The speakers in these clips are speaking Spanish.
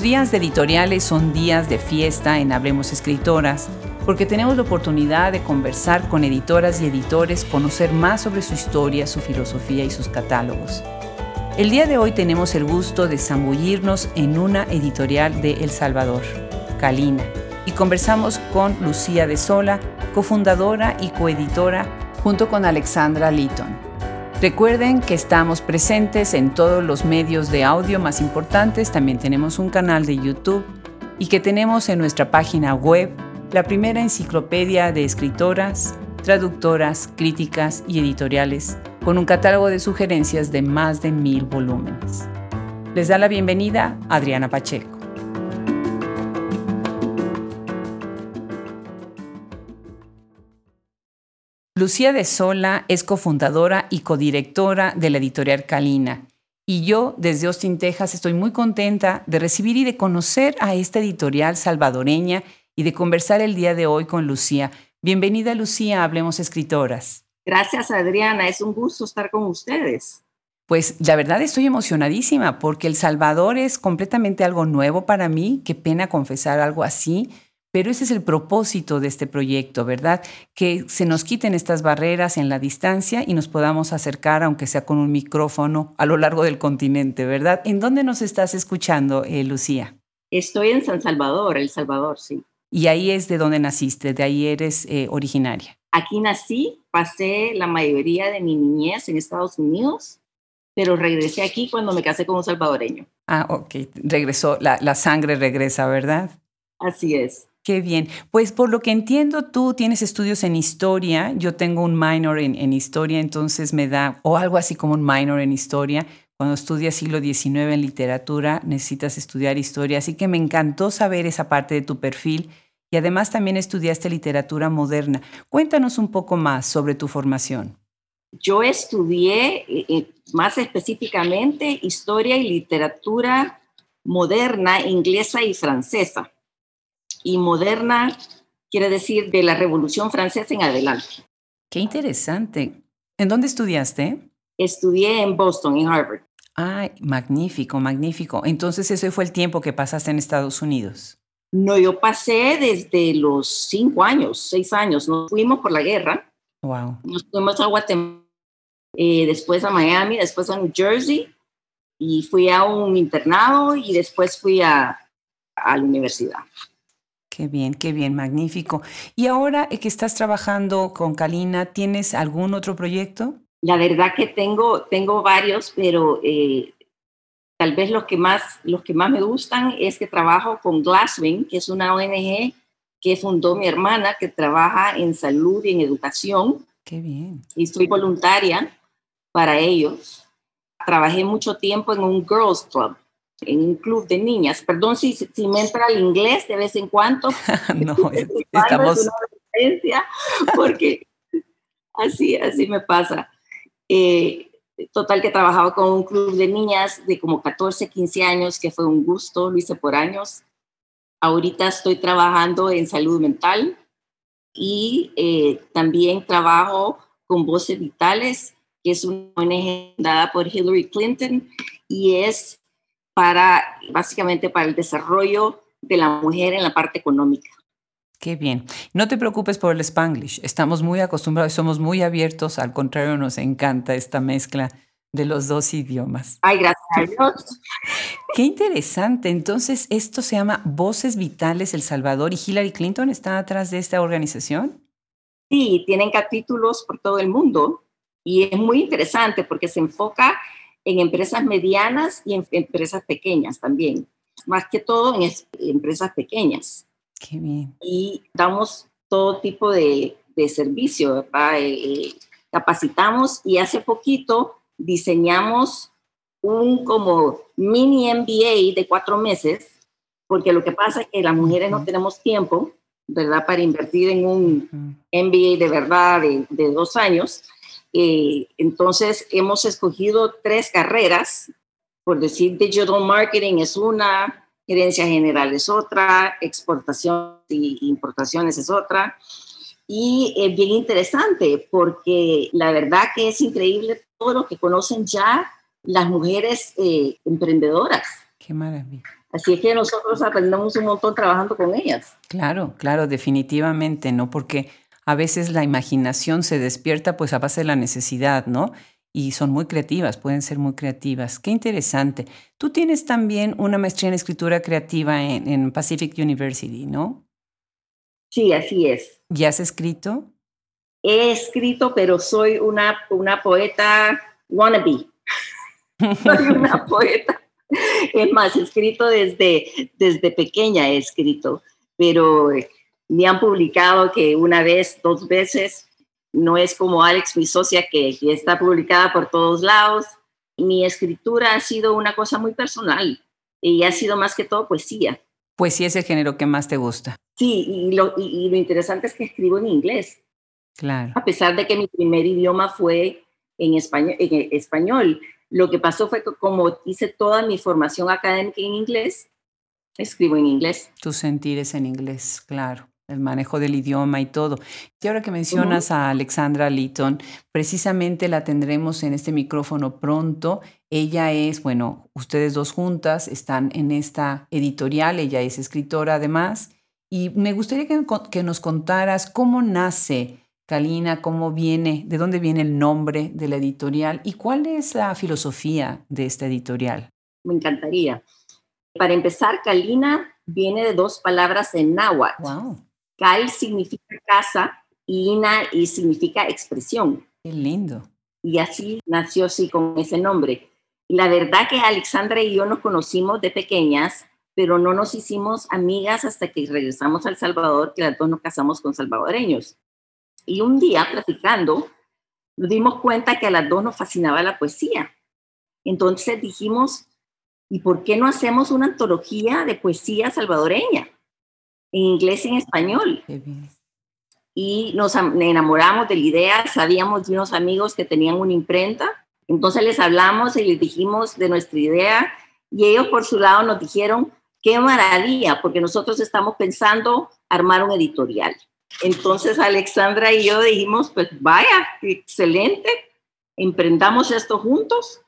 Los días de editoriales son días de fiesta en Hablemos Escritoras, porque tenemos la oportunidad de conversar con editoras y editores, conocer más sobre su historia, su filosofía y sus catálogos. El día de hoy tenemos el gusto de zambullirnos en una editorial de El Salvador, Calina, y conversamos con Lucía de Sola, cofundadora y coeditora, junto con Alexandra Litton. Recuerden que estamos presentes en todos los medios de audio más importantes, también tenemos un canal de YouTube y que tenemos en nuestra página web la primera enciclopedia de escritoras, traductoras, críticas y editoriales, con un catálogo de sugerencias de más de mil volúmenes. Les da la bienvenida Adriana Pacheco. Lucía de Sola es cofundadora y codirectora de la editorial Calina. Y yo, desde Austin, Texas, estoy muy contenta de recibir y de conocer a esta editorial salvadoreña y de conversar el día de hoy con Lucía. Bienvenida, Lucía, Hablemos Escritoras. Gracias, Adriana. Es un gusto estar con ustedes. Pues la verdad estoy emocionadísima porque El Salvador es completamente algo nuevo para mí. Qué pena confesar algo así pero ese es el propósito de este proyecto, ¿verdad? Que se nos quiten estas barreras en la distancia y nos podamos acercar, aunque sea con un micrófono, a lo largo del continente, ¿verdad? ¿En dónde nos estás escuchando, eh, Lucía? Estoy en San Salvador, El Salvador, sí. Y ahí es de donde naciste, de ahí eres eh, originaria. Aquí nací, pasé la mayoría de mi niñez en Estados Unidos, pero regresé aquí cuando me casé con un salvadoreño. Ah, ok, regresó, la, la sangre regresa, ¿verdad? Así es. Qué bien. Pues por lo que entiendo, tú tienes estudios en historia. Yo tengo un minor en, historia, entonces me da, o algo así como un minor en historia. Cuando estudias siglo XIX en literatura, necesitas estudiar historia. Así que me encantó saber esa parte de tu perfil. Y además también estudiaste literatura moderna. Cuéntanos un poco más sobre tu formación. Yo estudié eh, eh, más específicamente historia y literatura moderna, inglesa y francesa y moderna quiere decir de la Revolución Francesa en adelante. Qué interesante. ¿En dónde estudiaste? Estudié en Boston, en Harvard. Ay, magnífico, magnífico. Entonces ese fue el tiempo que pasaste en Estados Unidos. No, yo pasé desde los cinco años, seis años. Nos fuimos por la guerra. Wow. Nos fuimos a Guatemala, eh, después a Miami, después a New Jersey y fui a un internado y después fui a, a la universidad. Qué bien, qué bien, magnífico. Y ahora que estás trabajando con Kalina, ¿tienes algún otro proyecto? La verdad que tengo, tengo varios, pero eh, tal vez los que, más, los que más me gustan es que trabajo con Glasswing, que es una ONG que fundó mi hermana, que trabaja en salud y en educación. Qué bien. Y estoy voluntaria para ellos. Trabajé mucho tiempo en un Girls Club en un club de niñas. Perdón si, si me entra el inglés de vez en cuando. no, estamos... porque así, así me pasa. Eh, total que trabajaba con un club de niñas de como 14, 15 años, que fue un gusto, lo hice por años. Ahorita estoy trabajando en salud mental y eh, también trabajo con Voces Vitales, que es una ONG dada por Hillary Clinton y es para básicamente para el desarrollo de la mujer en la parte económica. Qué bien. No te preocupes por el spanglish. Estamos muy acostumbrados, somos muy abiertos. Al contrario, nos encanta esta mezcla de los dos idiomas. Ay, gracias a Dios. Qué interesante. Entonces, esto se llama Voces Vitales El Salvador y Hillary Clinton está atrás de esta organización. Sí, tienen capítulos por todo el mundo y es muy interesante porque se enfoca en empresas medianas y en empresas pequeñas también, más que todo en empresas pequeñas. Qué bien. Y damos todo tipo de, de servicio, eh, capacitamos y hace poquito diseñamos un como mini MBA de cuatro meses, porque lo que pasa es que las mujeres no tenemos tiempo, ¿verdad?, para invertir en un MBA de verdad de, de dos años. Eh, entonces, hemos escogido tres carreras, por decir, digital marketing es una, gerencia general es otra, exportación e importaciones es otra. Y es bien interesante porque la verdad que es increíble todo lo que conocen ya las mujeres eh, emprendedoras. Qué maravilla. Así es que nosotros aprendemos un montón trabajando con ellas. Claro, claro, definitivamente, ¿no? Porque a veces la imaginación se despierta pues a base de la necesidad, ¿no? Y son muy creativas, pueden ser muy creativas. Qué interesante. Tú tienes también una maestría en escritura creativa en, en Pacific University, ¿no? Sí, así es. ¿Ya has escrito? He escrito, pero soy una, una poeta wannabe. soy una poeta. Es más, he escrito desde, desde pequeña, he escrito, pero me han publicado que una vez, dos veces, no es como Alex, mi socia, que, que está publicada por todos lados. Mi escritura ha sido una cosa muy personal y ha sido más que todo poesía. Poesía es el género que más te gusta. Sí, y lo, y, lo interesante es que escribo en inglés. Claro. A pesar de que mi primer idioma fue en español, en español. Lo que pasó fue que como hice toda mi formación académica en inglés, escribo en inglés. Tu sentir es en inglés, claro el manejo del idioma y todo. Y ahora que mencionas a Alexandra Litton, precisamente la tendremos en este micrófono pronto. Ella es, bueno, ustedes dos juntas están en esta editorial, ella es escritora además, y me gustaría que, que nos contaras cómo nace Kalina, cómo viene, de dónde viene el nombre de la editorial y cuál es la filosofía de esta editorial. Me encantaría. Para empezar, Kalina viene de dos palabras en náhuatl. Wow. Kal significa casa y Ina y significa expresión. Qué lindo. Y así nació así con ese nombre. La verdad que Alexandra y yo nos conocimos de pequeñas, pero no nos hicimos amigas hasta que regresamos a El Salvador, que las dos nos casamos con salvadoreños. Y un día, platicando, nos dimos cuenta que a las dos nos fascinaba la poesía. Entonces dijimos, ¿y por qué no hacemos una antología de poesía salvadoreña? En inglés y en español. Y nos enamoramos de la idea, sabíamos de unos amigos que tenían una imprenta, entonces les hablamos y les dijimos de nuestra idea y ellos por su lado nos dijeron, qué maravilla, porque nosotros estamos pensando armar un editorial. Entonces Alexandra y yo dijimos, pues vaya, excelente, emprendamos esto juntos.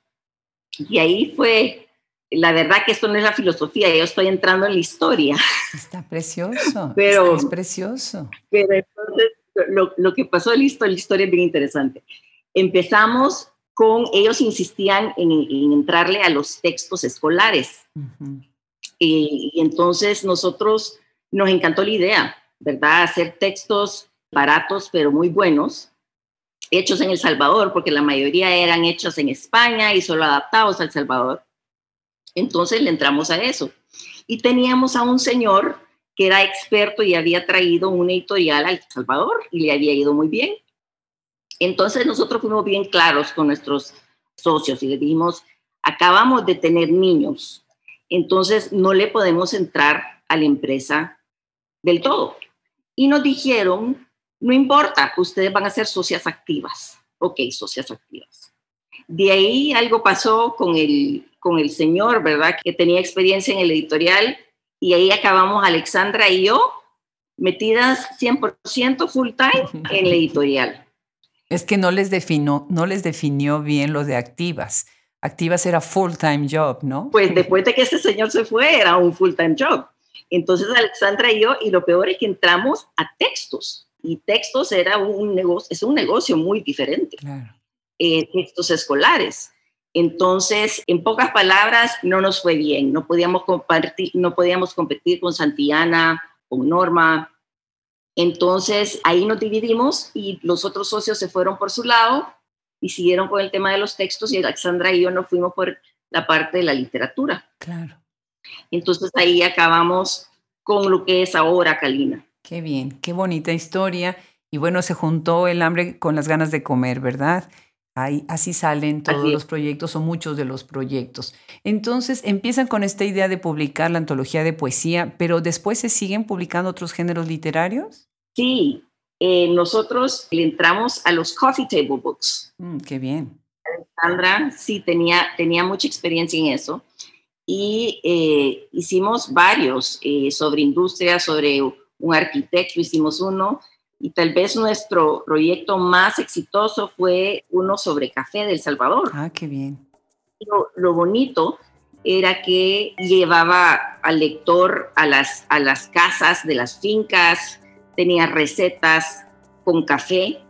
Y ahí fue, la verdad que esto no es la filosofía, yo estoy entrando en la historia. Está precioso, pero, es precioso. Pero entonces lo, que pasó en la historia, la historia es bien interesante. Empezamos con, ellos insistían en, entrarle a los textos escolares. y entonces nosotros nos encantó la idea ¿verdad? Hacer textos baratos pero muy buenos, hechos en El Salvador, porque la mayoría eran hechos en España y solo adaptados al Salvador. Entonces le entramos a eso. Y teníamos a un señor que era experto y había traído un editorial al Salvador y le había ido muy bien. Entonces nosotros fuimos bien claros con nuestros socios y le dijimos, acabamos de tener niños, entonces no le podemos entrar a la empresa del todo y nos dijeron, no importa, ustedes van a ser socias activas. Ok, socias activas. De ahí algo pasó con el, con el señor, ¿verdad? Que tenía experiencia en el editorial y ahí acabamos Alexandra y yo metidas 100% full time en el editorial. Es que no les, definió, no les definió bien lo de activas. Activas era full time job, ¿no? Pues después de que ese señor se fue, era un full time job. Entonces Alexandra y yo, y lo peor es que entramos a textos, y textos era un negocio, es un negocio muy diferente. Eh, textos escolares. Entonces, en pocas palabras, no nos fue bien. No podíamos, compartir, no podíamos competir con Santiana, con Norma. Entonces, ahí nos dividimos y los otros socios se fueron por su lado y siguieron con el tema de los textos y Alexandra y yo nos fuimos por la parte de la literatura. Claro. Entonces ahí acabamos con lo que es ahora Calina. Qué bien, qué bonita historia. Y bueno, se juntó el hambre con las ganas de comer, ¿verdad? Ahí, así salen todos los proyectos o muchos de los proyectos. Entonces empiezan con esta idea de publicar la antología de poesía, pero después se siguen publicando otros géneros literarios. Sí, eh, nosotros le entramos a los coffee table books. Mm, qué bien. Alexandra sí tenía, tenía mucha experiencia en eso y eh, hicimos varios eh, sobre industria, sobre un arquitecto, hicimos uno, y tal vez nuestro proyecto más exitoso fue uno sobre café del Salvador. Ah, qué bien. Lo, lo bonito era que llevaba al lector a las, a las casas de las fincas, tenía recetas con café,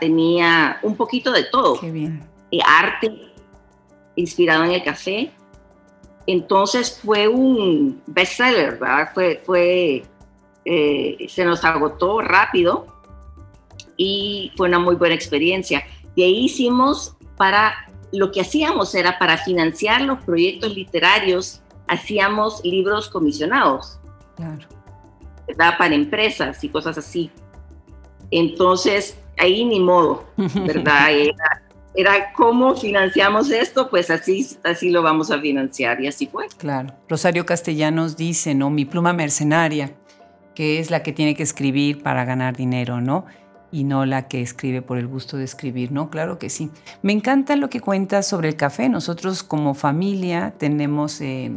tenía un poquito de todo. Qué bien. Eh, arte inspirado en el café. Entonces fue un bestseller, ¿verdad? Fue, fue, eh, se nos agotó rápido y fue una muy buena experiencia. Y ahí hicimos para, lo que hacíamos era para financiar los proyectos literarios, hacíamos libros comisionados. Claro. ¿verdad? Para empresas y cosas así. Entonces, ahí ni modo, ¿verdad? Era, era cómo financiamos esto, pues así, así lo vamos a financiar y así fue. Claro. Rosario Castellanos dice, ¿no? Mi pluma mercenaria, que es la que tiene que escribir para ganar dinero, ¿no? Y no la que escribe por el gusto de escribir, ¿no? Claro que sí. Me encanta lo que cuentas sobre el café. Nosotros como familia tenemos eh,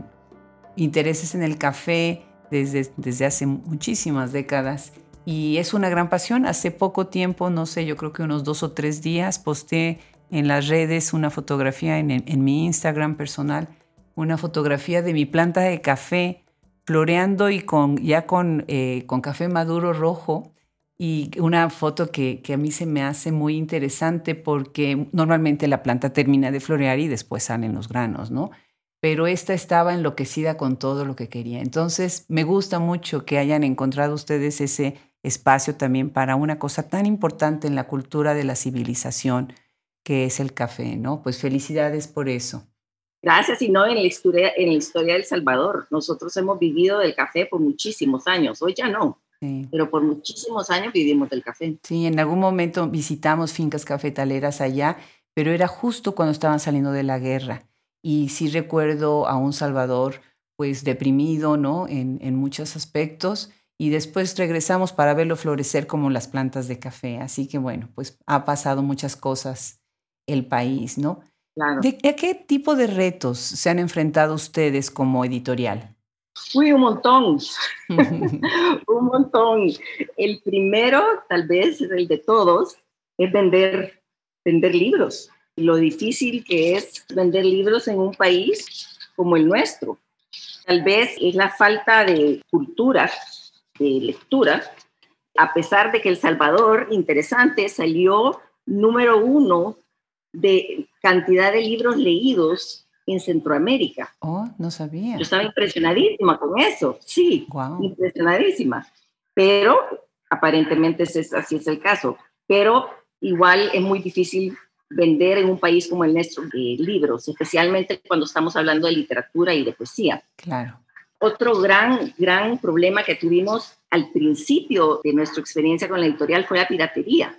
intereses en el café desde, desde hace muchísimas décadas y es una gran pasión. Hace poco tiempo, no sé, yo creo que unos dos o tres días, posté en las redes una fotografía en, en mi Instagram personal, una fotografía de mi planta de café floreando y con, ya con, eh, con café maduro rojo y una foto que, que, a mí se me hace muy interesante porque normalmente la planta termina de florear y después salen los granos, ¿no? Pero esta estaba enloquecida con todo lo que quería. Entonces, me gusta mucho que hayan encontrado ustedes ese espacio también para una cosa tan importante en la cultura de la civilización que es el café, ¿no? Pues felicidades por eso. Gracias, y no en la historia, en la historia del Salvador. Nosotros hemos vivido del café por muchísimos años, hoy ya no, sí. pero por muchísimos años vivimos del café. Sí, en algún momento visitamos fincas cafetaleras allá, pero era justo cuando estaban saliendo de la guerra. Y sí recuerdo a un Salvador pues deprimido, ¿no? En, en muchos aspectos y después regresamos para verlo florecer como las plantas de café. Así que bueno, pues ha pasado muchas cosas el país, ¿no? Claro. ¿De, ¿De, qué tipo de retos se han enfrentado ustedes como editorial? Uy, un montón, un montón. El primero, tal vez el de todos, es vender, vender libros. Lo difícil que es vender libros en un país como el nuestro. Tal vez es la falta de cultura de lectura, a pesar de que El Salvador, interesante, salió número uno de cantidad de libros leídos en Centroamérica. Oh, no sabía. Yo estaba impresionadísima con eso, sí, wow. impresionadísima. Pero aparentemente es, así es el caso. Pero igual es muy difícil vender en un país como el nuestro eh, libros, especialmente cuando estamos hablando de literatura y de poesía. Claro. Otro gran, gran problema que tuvimos al principio de nuestra experiencia con la editorial fue la piratería.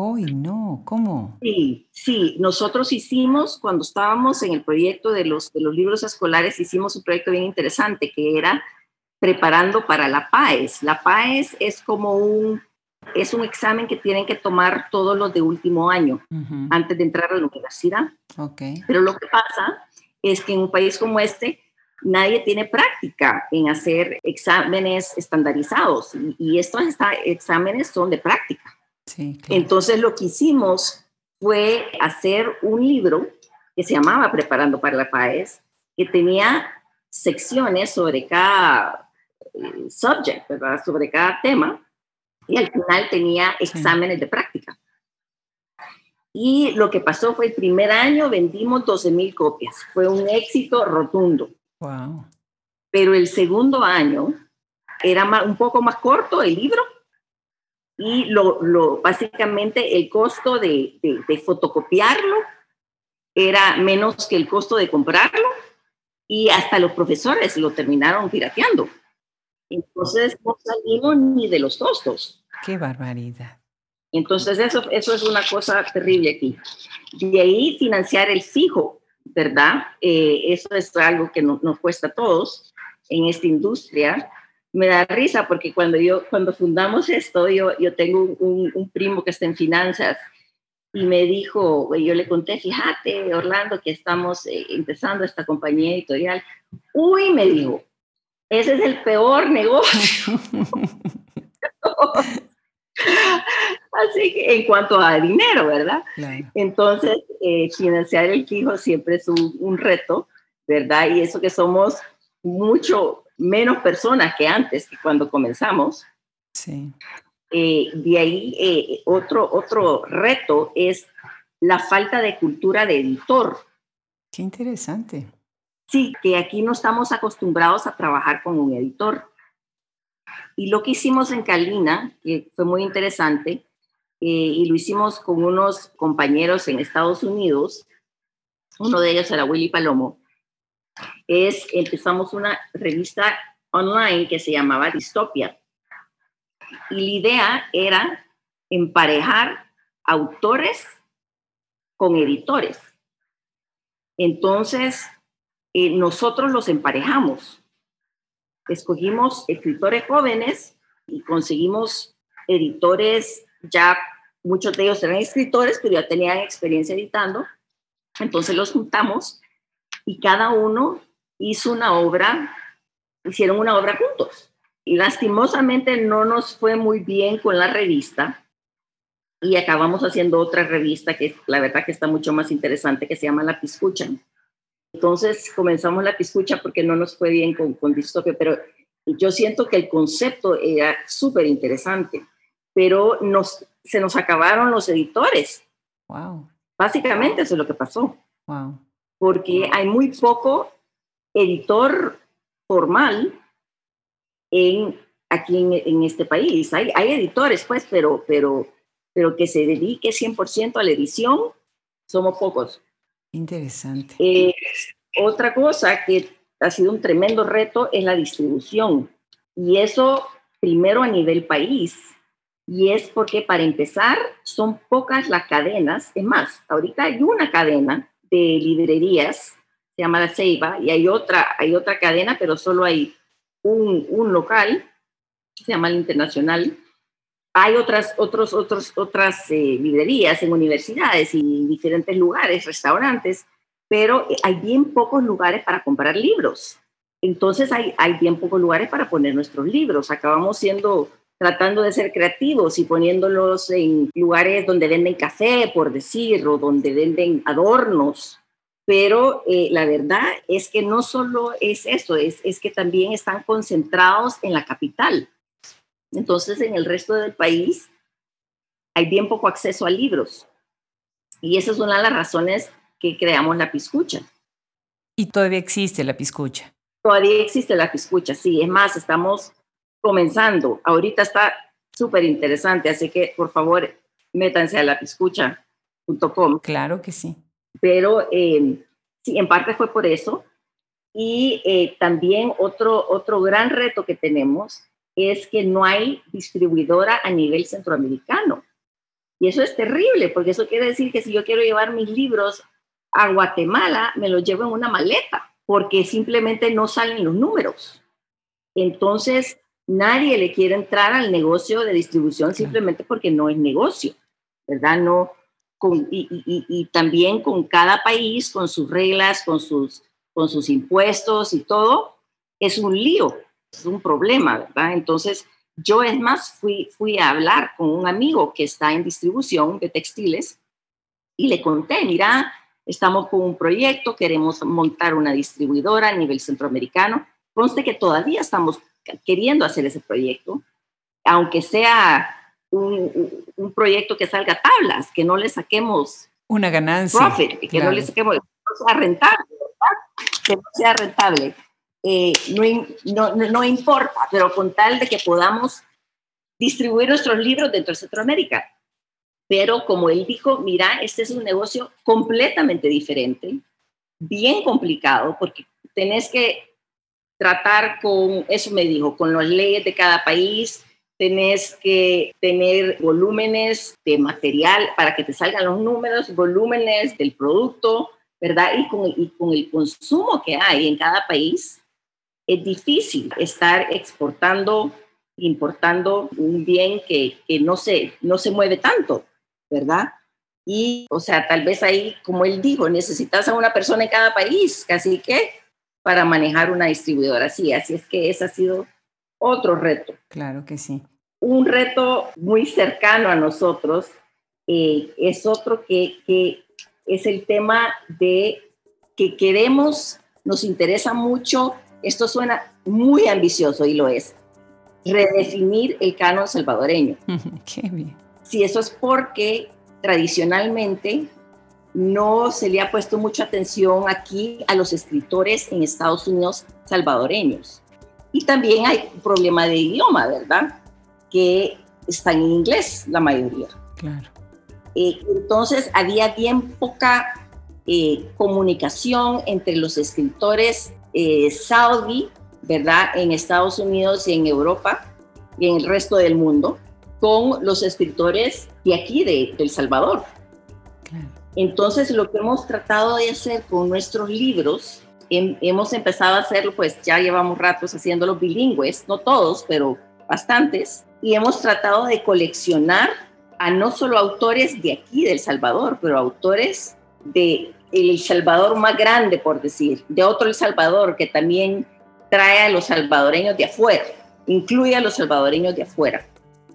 ¡Uy, no! ¿Cómo? Sí, sí. Nosotros hicimos, cuando estábamos en el proyecto de los, de los libros escolares, hicimos un proyecto bien interesante que era preparando para la PAES. La PAES es como un, es un examen que tienen que tomar todos los de último año uh -huh. antes de entrar a la universidad. Okay. Pero lo que pasa es que en un país como este, nadie tiene práctica en hacer exámenes estandarizados y, y estos exámenes son de práctica. Sí, claro. Entonces lo que hicimos fue hacer un libro que se llamaba Preparando para la PAES, que tenía secciones sobre cada eh, subject, ¿verdad? sobre cada tema, y al final tenía exámenes sí. de práctica. Y lo que pasó fue el primer año vendimos 12 mil copias, fue un éxito rotundo. Wow. Pero el segundo año era un poco más corto el libro y lo, lo básicamente el costo de, de, de, fotocopiarlo era menos que el costo de comprarlo y hasta los profesores lo terminaron pirateando. Entonces no salimos ni de los costos. ¡Qué barbaridad! Entonces eso, eso es una cosa terrible aquí. De ahí financiar el fijo, ¿verdad? Eh, eso es algo que no, nos cuesta a todos en esta industria. Me da risa porque cuando yo, cuando fundamos esto, yo, yo tengo un, un primo que está en finanzas y me dijo, yo le conté, fíjate, Orlando, que estamos eh, empezando esta compañía editorial. Uy, me dijo, ese es el peor negocio. Así que en cuanto a dinero, ¿verdad? Claro. Entonces, eh, financiar el fijo siempre es un, un, reto, ¿verdad? Y eso que somos mucho menos personas que antes, que cuando comenzamos. Sí. Eh, de ahí eh, otro, otro reto es la falta de cultura de editor. Qué interesante. Sí, que aquí no estamos acostumbrados a trabajar con un editor. Y lo que hicimos en Calina, que fue muy interesante, eh, y lo hicimos con unos compañeros en Estados Unidos, uno de ellos era Willy Palomo, es empezamos una revista online que se llamaba Distopia. Y la idea era emparejar autores con editores. Entonces, eh, nosotros los emparejamos. Escogimos escritores jóvenes y conseguimos editores, ya muchos de ellos eran escritores, pero ya tenían experiencia editando. Entonces los juntamos y cada uno hizo una obra, hicieron una obra juntos. Y lastimosamente no nos fue muy bien con la revista y acabamos haciendo otra revista que la verdad que está mucho más interesante que se llama La Piscucha. Entonces comenzamos La Piscucha porque no nos fue bien con, con Distopia, pero yo siento que el concepto era súper interesante, pero nos, se nos acabaron los editores. Wow. Básicamente eso es lo que pasó. Wow. Porque hay muy poco editor formal en, aquí en, en este país. Hay, hay, editores, pues, pero, pero, pero que se dedique 100% a la edición, somos pocos. Interesante. Eh, otra cosa que ha sido un tremendo reto es la distribución. Y eso primero a nivel país. Y es porque para empezar son pocas las cadenas. Es más, ahorita hay una cadena de librerías se llama La Ceiba, y hay otra, hay otra cadena, pero solo hay un, un local, se llama El Internacional. Hay otras, otros, otros, otras eh, librerías en universidades y diferentes lugares, restaurantes, pero hay bien pocos lugares para comprar libros. Entonces hay, hay bien pocos lugares para poner nuestros libros. Acabamos siendo, tratando de ser creativos y poniéndolos en lugares donde venden café, por decir, o donde venden adornos pero eh, la verdad es que no solo es eso, es, es que también están concentrados en la capital. Entonces, en el resto del país hay bien poco acceso a libros. Y esa es una de las razones que creamos la piscucha. ¿Y todavía existe la piscucha? Todavía existe la piscucha, sí. Es más, estamos comenzando. Ahorita está súper interesante, así que por favor, métanse a la piscucha.com. Claro que sí pero eh, sí, en parte fue por eso. Y eh, también otro, otro gran reto que tenemos es que no hay distribuidora a nivel centroamericano. Y eso es terrible, porque eso quiere decir que si yo quiero llevar mis libros a Guatemala, me los llevo en una maleta, porque simplemente no salen los números. Entonces, nadie le quiere entrar al negocio de distribución simplemente porque no es negocio, ¿verdad? No, y, también con cada país, con sus reglas, con sus, con sus impuestos y todo, es un lío, es un problema, ¿verdad? Entonces, yo es más, fui, fui a hablar con un amigo que está en distribución de textiles y le conté, mira, estamos con un proyecto, queremos montar una distribuidora a nivel centroamericano. Conste que todavía estamos queriendo hacer ese proyecto, aunque sea un, proyecto que salga tablas, que no le saquemos una ganancia, profit, que no le saquemos, no sea rentable, que no sea rentable. Eh, no, no, no, importa, pero con tal de que podamos distribuir nuestros libros dentro de Centroamérica. Pero como él dijo, mira, este es un negocio completamente diferente, bien complicado, porque tenés que tratar con, eso me dijo, con las leyes de cada país, tenés que tener volúmenes de material para que te salgan los números, volúmenes del producto, ¿verdad? Y con, y con el consumo que hay en cada país, es difícil estar exportando, importando un bien que, que no, se, no se mueve tanto, ¿verdad? Y, o sea, tal vez ahí, como él dijo, necesitas a una persona en cada país, casi que para manejar una distribuidora así. Así es que ese ha sido otro reto. Claro que sí. Un reto muy cercano a nosotros eh, es otro que, que es el tema de que queremos nos interesa mucho, esto suena muy ambicioso y lo es, redefinir el canon salvadoreño. Qué bien. Sí, eso es porque tradicionalmente no se le ha puesto mucha atención aquí a los escritores en Estados Unidos salvadoreños. Y también hay un problema de idioma, ¿verdad? Que están en inglés la mayoría. Claro. Eh, entonces había bien poca eh, comunicación entre los escritores eh, saudí, ¿verdad? En Estados Unidos y en Europa y en el resto del mundo, con los escritores de aquí, de, El Salvador. Entonces, lo que hemos tratado de hacer con nuestros libros, hemos empezado a hacerlo, pues ya llevamos ratos haciéndolo bilingües, no todos, pero bastantes, y hemos tratado de coleccionar a no solo autores de aquí, del Salvador, pero autores de El Salvador más grande, por decir, de otro El Salvador que también trae a los salvadoreños de afuera, incluye a los salvadoreños de afuera,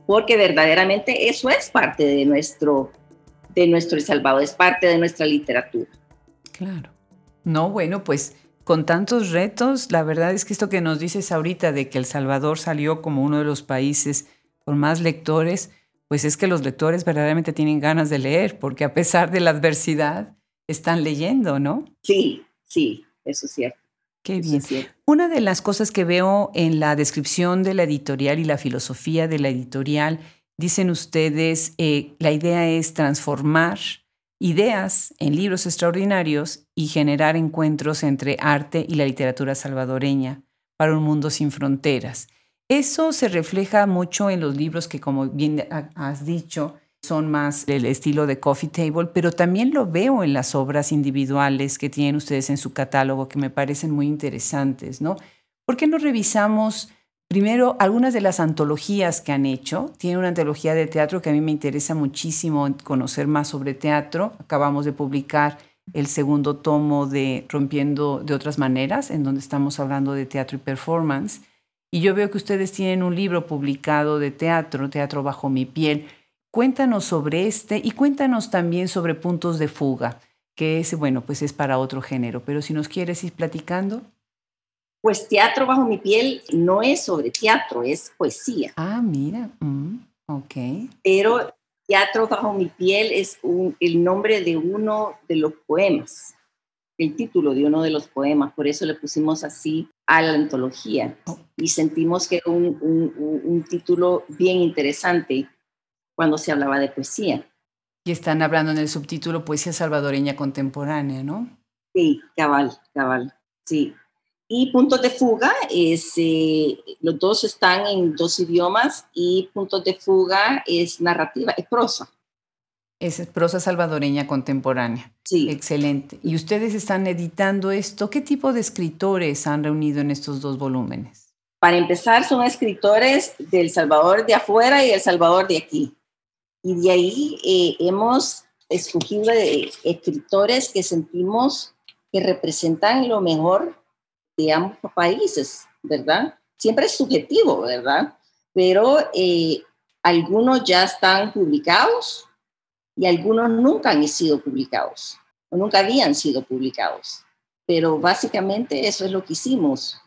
porque verdaderamente eso es parte de nuestro, de nuestro El Salvador, es parte de nuestra literatura. Claro. No, bueno, pues con tantos retos, la verdad es que esto que nos dices ahorita de que El Salvador salió como uno de los países con más lectores, pues es que los lectores verdaderamente tienen ganas de leer, porque a pesar de la adversidad, están leyendo, ¿no? Sí, sí, eso es cierto. Qué bien. Una de las cosas que veo en la descripción de la editorial y la filosofía de la editorial, dicen ustedes, eh, la idea es transformar ideas en libros extraordinarios y generar encuentros entre arte y la literatura salvadoreña para un mundo sin fronteras. Eso se refleja mucho en los libros que, como bien has dicho, son más del estilo de coffee table, pero también lo veo en las obras individuales que tienen ustedes en su catálogo que me parecen muy interesantes, ¿no? ¿Por qué no revisamos primero algunas de las antologías que han hecho? Tiene una antología de teatro que a mí me interesa muchísimo conocer más sobre teatro. Acabamos de publicar el segundo tomo de Rompiendo de otras maneras, en donde estamos hablando de teatro y performance. Y yo veo que ustedes tienen un libro publicado de teatro, Teatro bajo mi piel. Cuéntanos sobre este y cuéntanos también sobre Puntos de Fuga, que ese, bueno, pues es para otro género. Pero si nos quieres ir platicando. Pues Teatro bajo mi piel no es sobre teatro, es poesía. Ah, mira, mm, ok. Pero Teatro bajo mi piel es el nombre de uno de los poemas, el título de uno de los poemas, por eso le pusimos así a la antología oh. y sentimos que era un, un, título bien interesante cuando se hablaba de poesía. Y están hablando en el subtítulo Poesía salvadoreña contemporánea, ¿no? Sí, cabal, cabal, sí. Y Puntos de Fuga, es, eh, los dos están en dos idiomas y Puntos de Fuga es narrativa, es prosa. Es prosa salvadoreña contemporánea. Sí. Excelente. ¿Y ustedes están editando esto? ¿Qué tipo de escritores han reunido en estos dos volúmenes? Para empezar, son escritores del Salvador de afuera y El Salvador de aquí. Y de ahí eh, hemos escogido escritores que sentimos que representan lo mejor de ambos países, ¿verdad? Siempre es subjetivo, ¿verdad? Pero eh, algunos ya están publicados y algunos nunca han sido publicados o nunca habían sido publicados. Pero básicamente eso es lo que hicimos.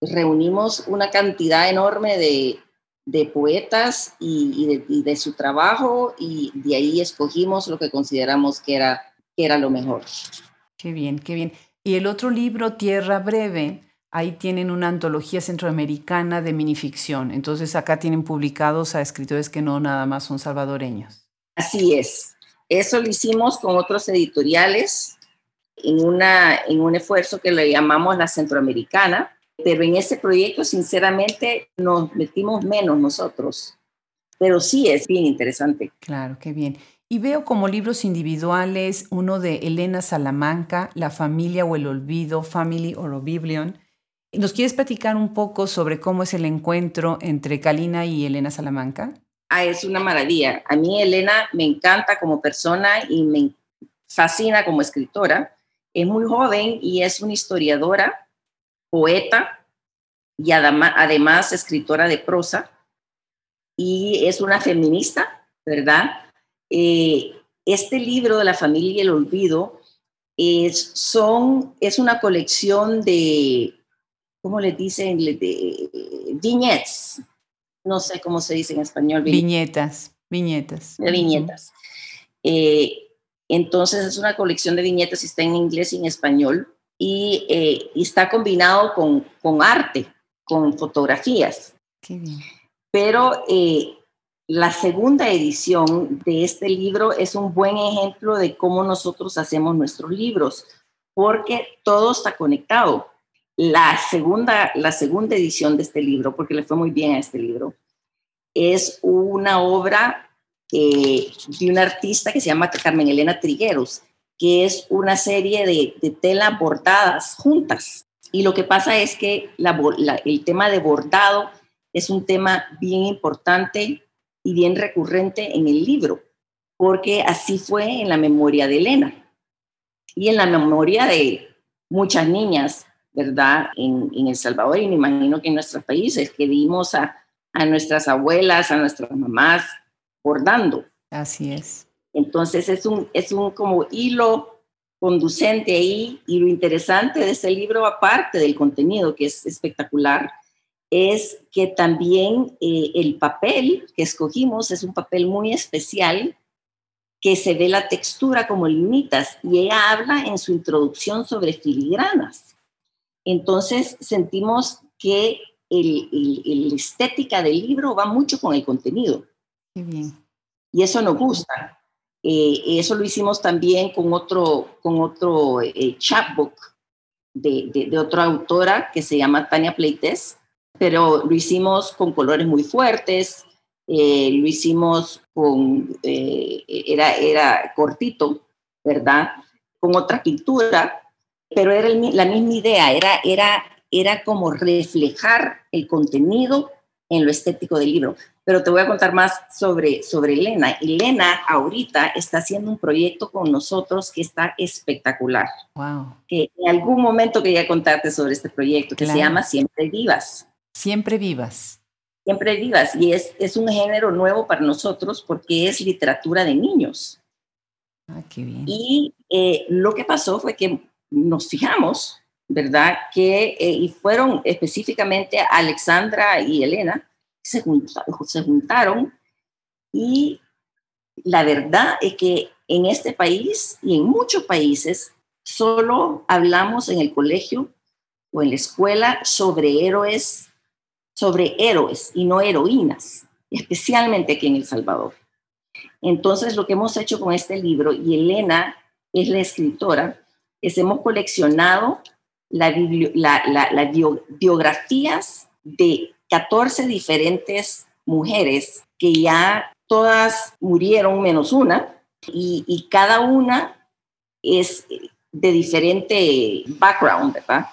Reunimos una cantidad enorme de, poetas y, de, su trabajo y de ahí escogimos lo que consideramos que era, que era lo mejor. Qué bien, qué bien. Y el otro libro, Tierra Breve, ahí tienen una antología centroamericana de minificción. Entonces acá tienen publicados a escritores que no nada más son salvadoreños. Así es. Eso lo hicimos con otros editoriales en, una, en un esfuerzo que le llamamos la Centroamericana, pero en ese proyecto sinceramente nos metimos menos nosotros. Pero sí es bien interesante. Claro, qué bien. Y veo como libros individuales uno de Elena Salamanca, La familia o el olvido, Family or Oblivion. ¿Nos quieres platicar un poco sobre cómo es el encuentro entre Kalina y Elena Salamanca? Ah, es una maravilla. A mí Elena me encanta como persona y me fascina como escritora. Es muy joven y es una historiadora, poeta y además escritora de prosa. Y es una feminista, ¿verdad? Eh, este libro de la familia y el olvido es, son, es una colección de, ¿cómo le dicen? De viñetas. No sé cómo se dice en español. Viñetas, viñetas. De viñetas. Eh, entonces es una colección de viñetas, está en inglés y en español, y, eh, está combinado con, con, arte, con fotografías. Qué bien. Pero eh, la segunda edición de este libro es un buen ejemplo de cómo nosotros hacemos nuestros libros, porque todo está conectado. La segunda, la segunda edición de este libro, porque le fue muy bien a este libro, es una obra de una artista que se llama Carmen Elena Trigueros, que es una serie de, de bordadas juntas. Y lo que pasa es que el tema de bordado es un tema bien importante y bien recurrente en el libro, porque así fue en la memoria de Elena y en la memoria de muchas niñas, ¿verdad? En, El Salvador y me imagino que en nuestros países, que vimos a, a nuestras abuelas, a nuestras mamás bordando. Así es. Entonces es un, es un como hilo conducente ahí y lo interesante de este libro, aparte del contenido que es espectacular, es que también eh, el papel que escogimos es un papel muy especial que se ve la textura como limitas y ella habla en su introducción sobre filigranas. Entonces sentimos que el, estética del libro va mucho con el contenido. Y eso nos gusta. Eh, eso lo hicimos también con otro, con otro eh, chapbook de, de, de, otra autora que se llama Tania Pleites, pero lo hicimos con colores muy fuertes, eh, lo hicimos con, eh, era, era cortito, ¿verdad? Con otra pintura, pero era la misma idea, era, era, era como reflejar el contenido en lo estético del libro. Pero te voy a contar más sobre, sobre Elena. Elena ahorita está haciendo un proyecto con nosotros que está espectacular. Wow. Que en algún momento quería contarte sobre este proyecto que se llama Siempre Vivas. Siempre vivas. Siempre vivas. Y es, es un género nuevo para nosotros porque es literatura de niños. Ah, qué bien. Y eh, lo que pasó fue que nos fijamos, ¿verdad? Que, eh, y fueron específicamente Alexandra y Elena, se, se juntaron y la verdad es que en este país y en muchos países solo hablamos en el colegio o en la escuela sobre héroes sobre héroes y no heroínas, especialmente aquí en El Salvador. Entonces, lo que hemos hecho con este libro, y Elena es la escritora, es hemos coleccionado las biografías de 14 diferentes mujeres que ya todas murieron menos una, y, y cada una es de diferente background, ¿verdad?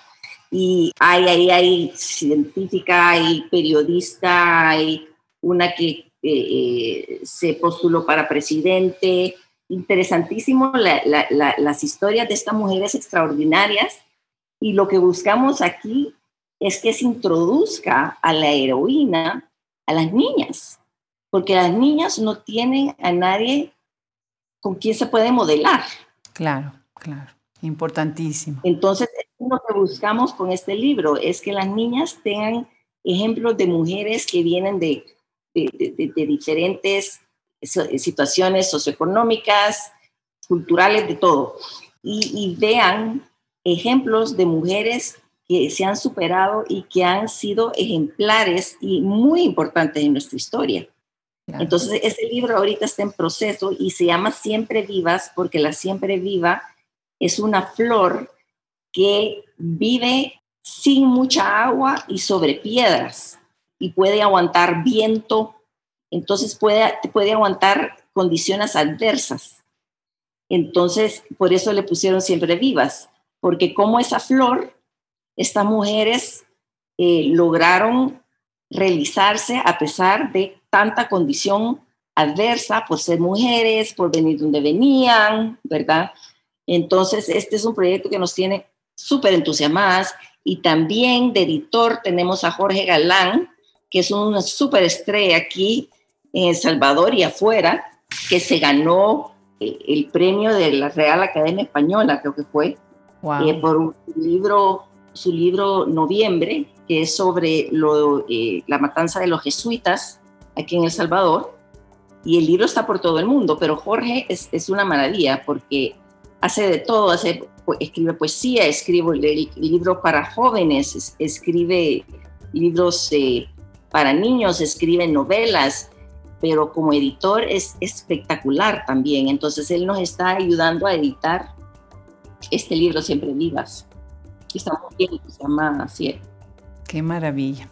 Y hay, hay, hay científica, hay periodista, hay una que eh, eh, se postuló para presidente. Interesantísimo las historias de estas mujeres extraordinarias y lo que buscamos aquí es que se introduzca a la heroína a las niñas, porque las niñas no tienen a nadie con quien se puede modelar. Claro, claro, importantísimo. Entonces, lo que buscamos con este libro, es que las niñas tengan ejemplos de mujeres que vienen de, de, diferentes situaciones socioeconómicas, culturales, de todo, y, vean ejemplos de mujeres que se han superado y que han sido ejemplares y muy importantes en nuestra historia. Entonces, este libro ahorita está en proceso y se llama Siempre Vivas porque la Siempre Viva es una flor que vive sin mucha agua y sobre piedras y puede aguantar viento, entonces puede, puede aguantar condiciones adversas. Entonces, por eso le pusieron siempre vivas, porque como esa flor, estas mujeres eh, lograron realizarse a pesar de tanta condición adversa por ser mujeres, por venir donde venían, ¿verdad? Entonces, este es un proyecto que nos tiene súper entusiasmadas. Y también de editor tenemos a Jorge Galán, que es una súper estrella aquí en El Salvador y afuera, que se ganó el, premio de la Real Academia Española, creo que fue, eh, por un libro, su libro Noviembre, que es sobre lo, eh, la matanza de los jesuitas aquí en El Salvador. Y el libro está por todo el mundo, pero Jorge es, es una maravilla porque hace de todo, escribe poesía, escribe el, libro para jóvenes, escribe libros eh, para niños, escribe novelas, pero como editor es espectacular también. Entonces él nos está ayudando a editar este libro Siempre Vivas. Está muy bien, se llama así. Qué maravilla.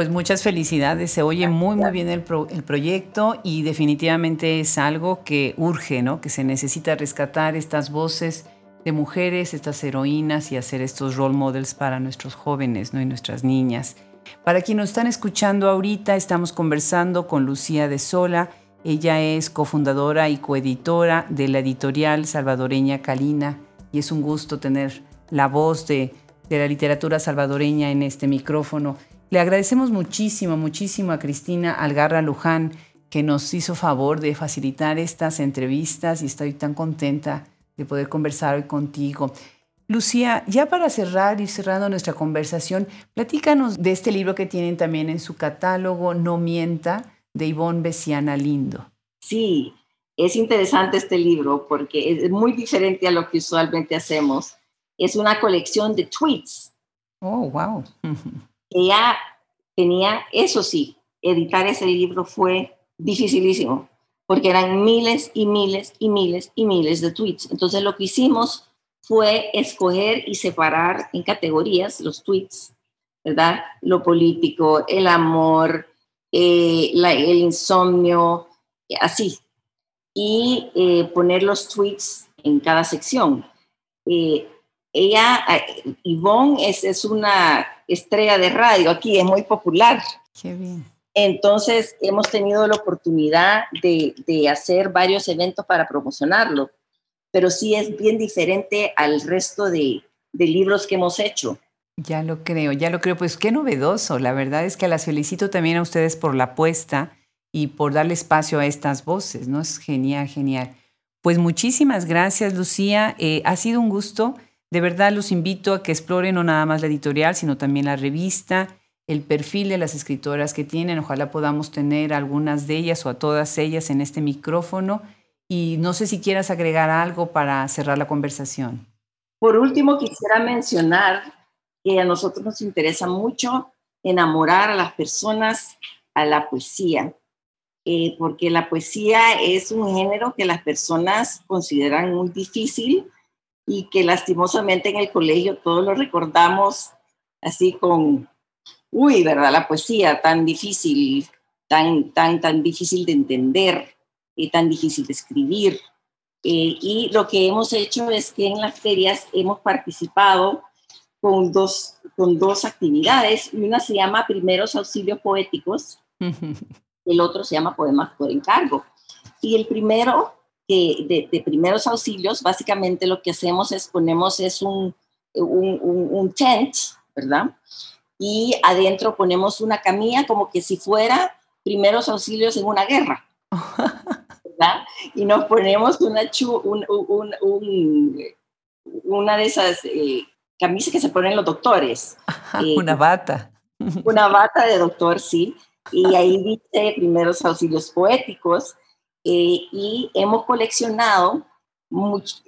Pues muchas felicidades, se oye muy muy bien el, el, proyecto y definitivamente es algo que urge, ¿no? Que se necesita rescatar estas voces de mujeres, estas heroínas y hacer estos role models para nuestros jóvenes, ¿no? Y nuestras niñas. Para quienes nos están escuchando ahorita, estamos conversando con Lucía de Sola. Ella es cofundadora y coeditora de la editorial salvadoreña Calina y es un gusto tener la voz de, de la literatura salvadoreña en este micrófono. Le agradecemos muchísimo, muchísimo a Cristina Algarra Luján que nos hizo favor de facilitar estas entrevistas y estoy tan contenta de poder conversar hoy contigo. Lucía, ya para cerrar y cerrando nuestra conversación, platícanos de este libro que tienen también en su catálogo, No Mienta, de Ivonne Besiana Lindo. Sí, es interesante este libro porque es muy diferente a lo que usualmente hacemos. Es una colección de tweets. Oh, wow. ella tenía, eso sí, editar ese libro fue dificilísimo, porque eran miles y miles y miles y miles de tweets. Entonces lo que hicimos fue escoger y separar en categorías los tweets, ¿verdad? Lo político, el amor, eh, el insomnio, así. Y eh, poner los tweets en cada sección. Eh, ella, Yvonne, es, es una estrella de radio aquí, es muy popular. Qué bien. Entonces, hemos tenido la oportunidad de, de, hacer varios eventos para promocionarlo, pero sí es bien diferente al resto de, de libros que hemos hecho. Ya lo creo, ya lo creo. Pues qué novedoso. La verdad es que las felicito también a ustedes por la apuesta y por darle espacio a estas voces, ¿no? Es genial, genial. Pues muchísimas gracias, Lucía. Eh, ha sido un gusto de verdad los invito a que exploren no nada más la editorial, sino también la revista, el perfil de las escritoras que tienen. Ojalá podamos tener algunas de ellas o a todas ellas en este micrófono. Y no sé si quieras agregar algo para cerrar la conversación. Por último, quisiera mencionar que a nosotros nos interesa mucho enamorar a las personas a la poesía, eh, porque la poesía es un género que las personas consideran muy difícil y que lastimosamente en el colegio todos lo recordamos así con, uy, ¿verdad? La poesía tan difícil, tan, tan, tan difícil de entender y tan difícil de escribir. Eh, y lo que hemos hecho es que en las ferias hemos participado con dos, con dos actividades. Una se llama Primeros Auxilios Poéticos, el otro se llama Poemas por encargo. Y el primero de, primeros auxilios, básicamente lo que hacemos es ponemos es un, un, tent, ¿verdad? Y adentro ponemos una camilla como que si fuera primeros auxilios en una guerra. ¿verdad? Y nos ponemos una, una de esas eh, camisas que se ponen los doctores. Eh, una bata. Una bata de doctor, sí. Y ahí dice primeros auxilios poéticos eh, y hemos coleccionado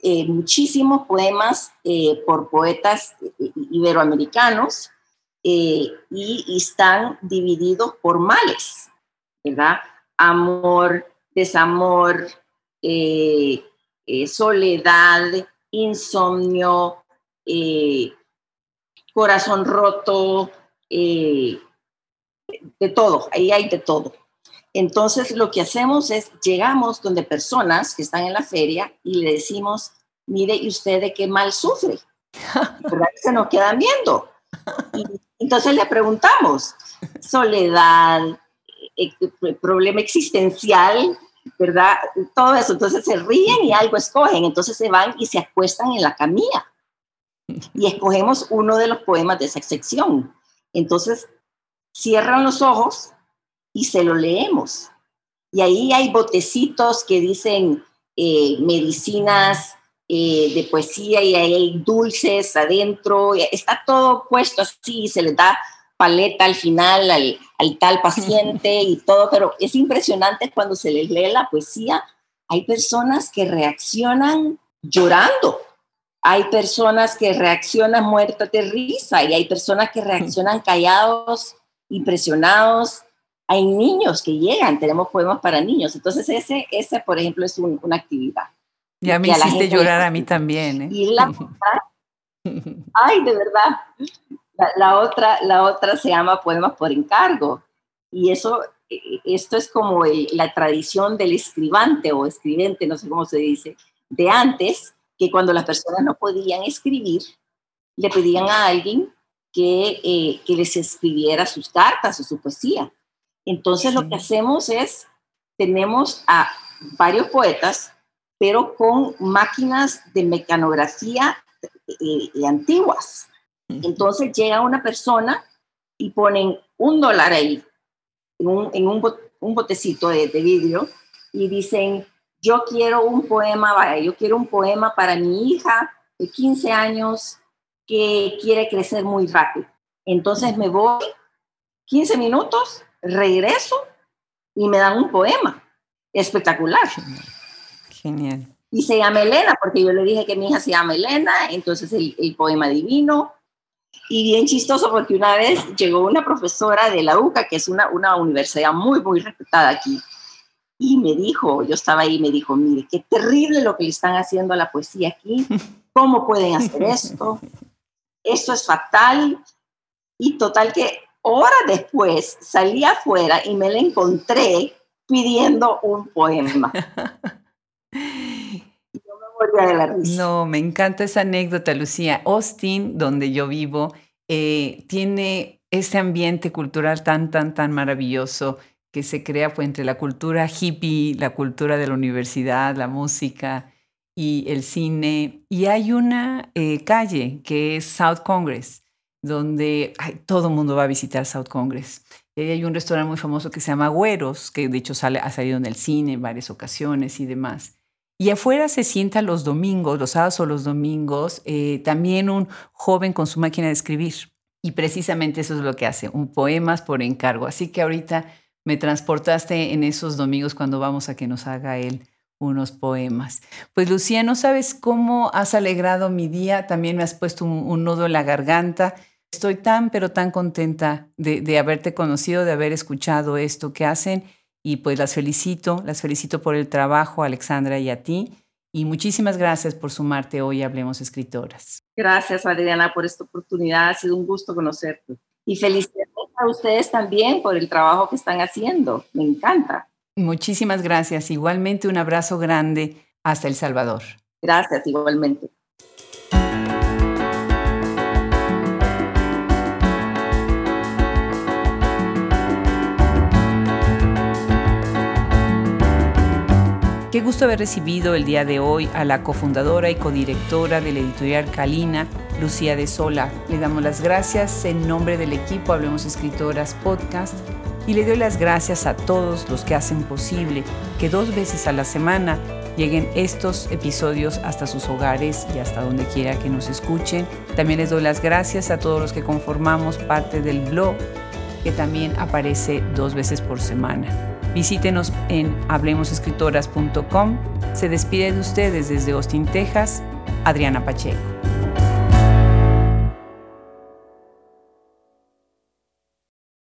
eh, muchísimos poemas eh, por poetas iberoamericanos y, están divididos por males, ¿verdad? Amor, desamor, soledad, insomnio, corazón roto, de todo, ahí hay de todo. Entonces, lo que hacemos es, llegamos donde personas que están en la feria y le decimos, mire, ¿y usted de qué mal sufre? Se nos quedan viendo. Y entonces le preguntamos, soledad, eh, eh, problema existencial, ¿verdad? Todo eso. Entonces se ríen y algo escogen. Entonces se van y se acuestan en la camilla. Y escogemos uno de los poemas de esa sección. Entonces cierran los ojos y se lo leemos. Y ahí hay botecitos que dicen eh, medicinas eh, de poesía y hay dulces adentro, está todo puesto así, se le da paleta al final al, al tal paciente y todo, pero es impresionante cuando se les lee la poesía, hay personas que reaccionan llorando, hay personas que reaccionan muertas de risa y hay personas que reaccionan callados, impresionados. Hay niños que llegan, tenemos poemas para niños. Entonces ese, ese por ejemplo, es una actividad. Y a mí hiciste llorar a mí también. ¿eh? Y la otra, ay, de verdad, la, otra, la otra se llama Poemas por encargo. Y eso, e, e, esto es como la tradición del escribante o escribente, no sé cómo se dice, de antes, que cuando las personas no podían escribir, le pedían a alguien que, eh, que les escribiera sus cartas o su poesía. Entonces lo que hacemos es, tenemos a varios poetas pero con máquinas de mecanografía eh, eh, antiguas. Entonces llega una persona y ponen un dólar ahí, en un, botecito de, vidrio, y dicen, yo quiero un poema, yo quiero un poema para mi hija de 15 años que quiere crecer muy rápido. Entonces me voy 15 minutos, regreso y me dan un poema. Espectacular. Genial. Y se llama Elena, porque yo le dije que mi hija se llama Elena, entonces el, poema divino. Y bien chistoso porque una vez llegó una profesora de la UCA, que es una, una universidad muy, muy respetada aquí, y me dijo, yo estaba ahí, me dijo, mire, qué terrible lo que le están haciendo a la poesía aquí, ¿cómo pueden hacer esto? Esto es fatal. Y total que horas después salí afuera y me la encontré pidiendo un poema. No, me encanta esa anécdota, Lucía. Austin, donde yo vivo, eh, tiene ese ambiente cultural tan, tan, tan maravilloso que se crea pues, entre la cultura hippie, la cultura de la universidad, la música y el cine. Y hay una eh, calle que es South Congress, donde todo el mundo va a visitar South Congress. Y hay un restaurante muy famoso que se llama Güeros, que de hecho ha salido en el cine en varias ocasiones y demás. Y afuera se sienta los domingos, los sábados o los domingos, eh, también un joven con su máquina de escribir. Y precisamente eso es lo que hace, un poemas por encargo. Así que ahorita me transportaste en esos domingos cuando vamos a que nos haga él unos poemas. Pues Lucía, no sabes cómo has alegrado mi día, también me has puesto un, nudo en la garganta. Estoy tan, pero tan contenta de, de haberte conocido, de haber escuchado esto que hacen y pues las felicito, las felicito por el trabajo, Alexandra, y a ti. Y muchísimas gracias por sumarte hoy a Hablemos Escritoras. Gracias, Adriana, por esta oportunidad. Ha sido un gusto conocerte. Y felicidades a ustedes también por el trabajo que están haciendo. Me encanta. Muchísimas gracias. Igualmente un abrazo grande hasta El Salvador. Gracias, igualmente. Qué gusto haber recibido el día de hoy a la cofundadora y codirectora de la editorial Calina, Lucía de Sola. Le damos las gracias en nombre del equipo Hablemos Escritoras Podcast y le doy las gracias a todos los que hacen posible que dos veces a la semana lleguen estos episodios hasta sus hogares y hasta donde quiera que nos escuchen. También les doy las gracias a todos los que conformamos parte del blog que también aparece dos veces por semana. Visítenos en hablemosescritoras.com. Se despide de ustedes desde Austin, Texas, Adriana Pacheco.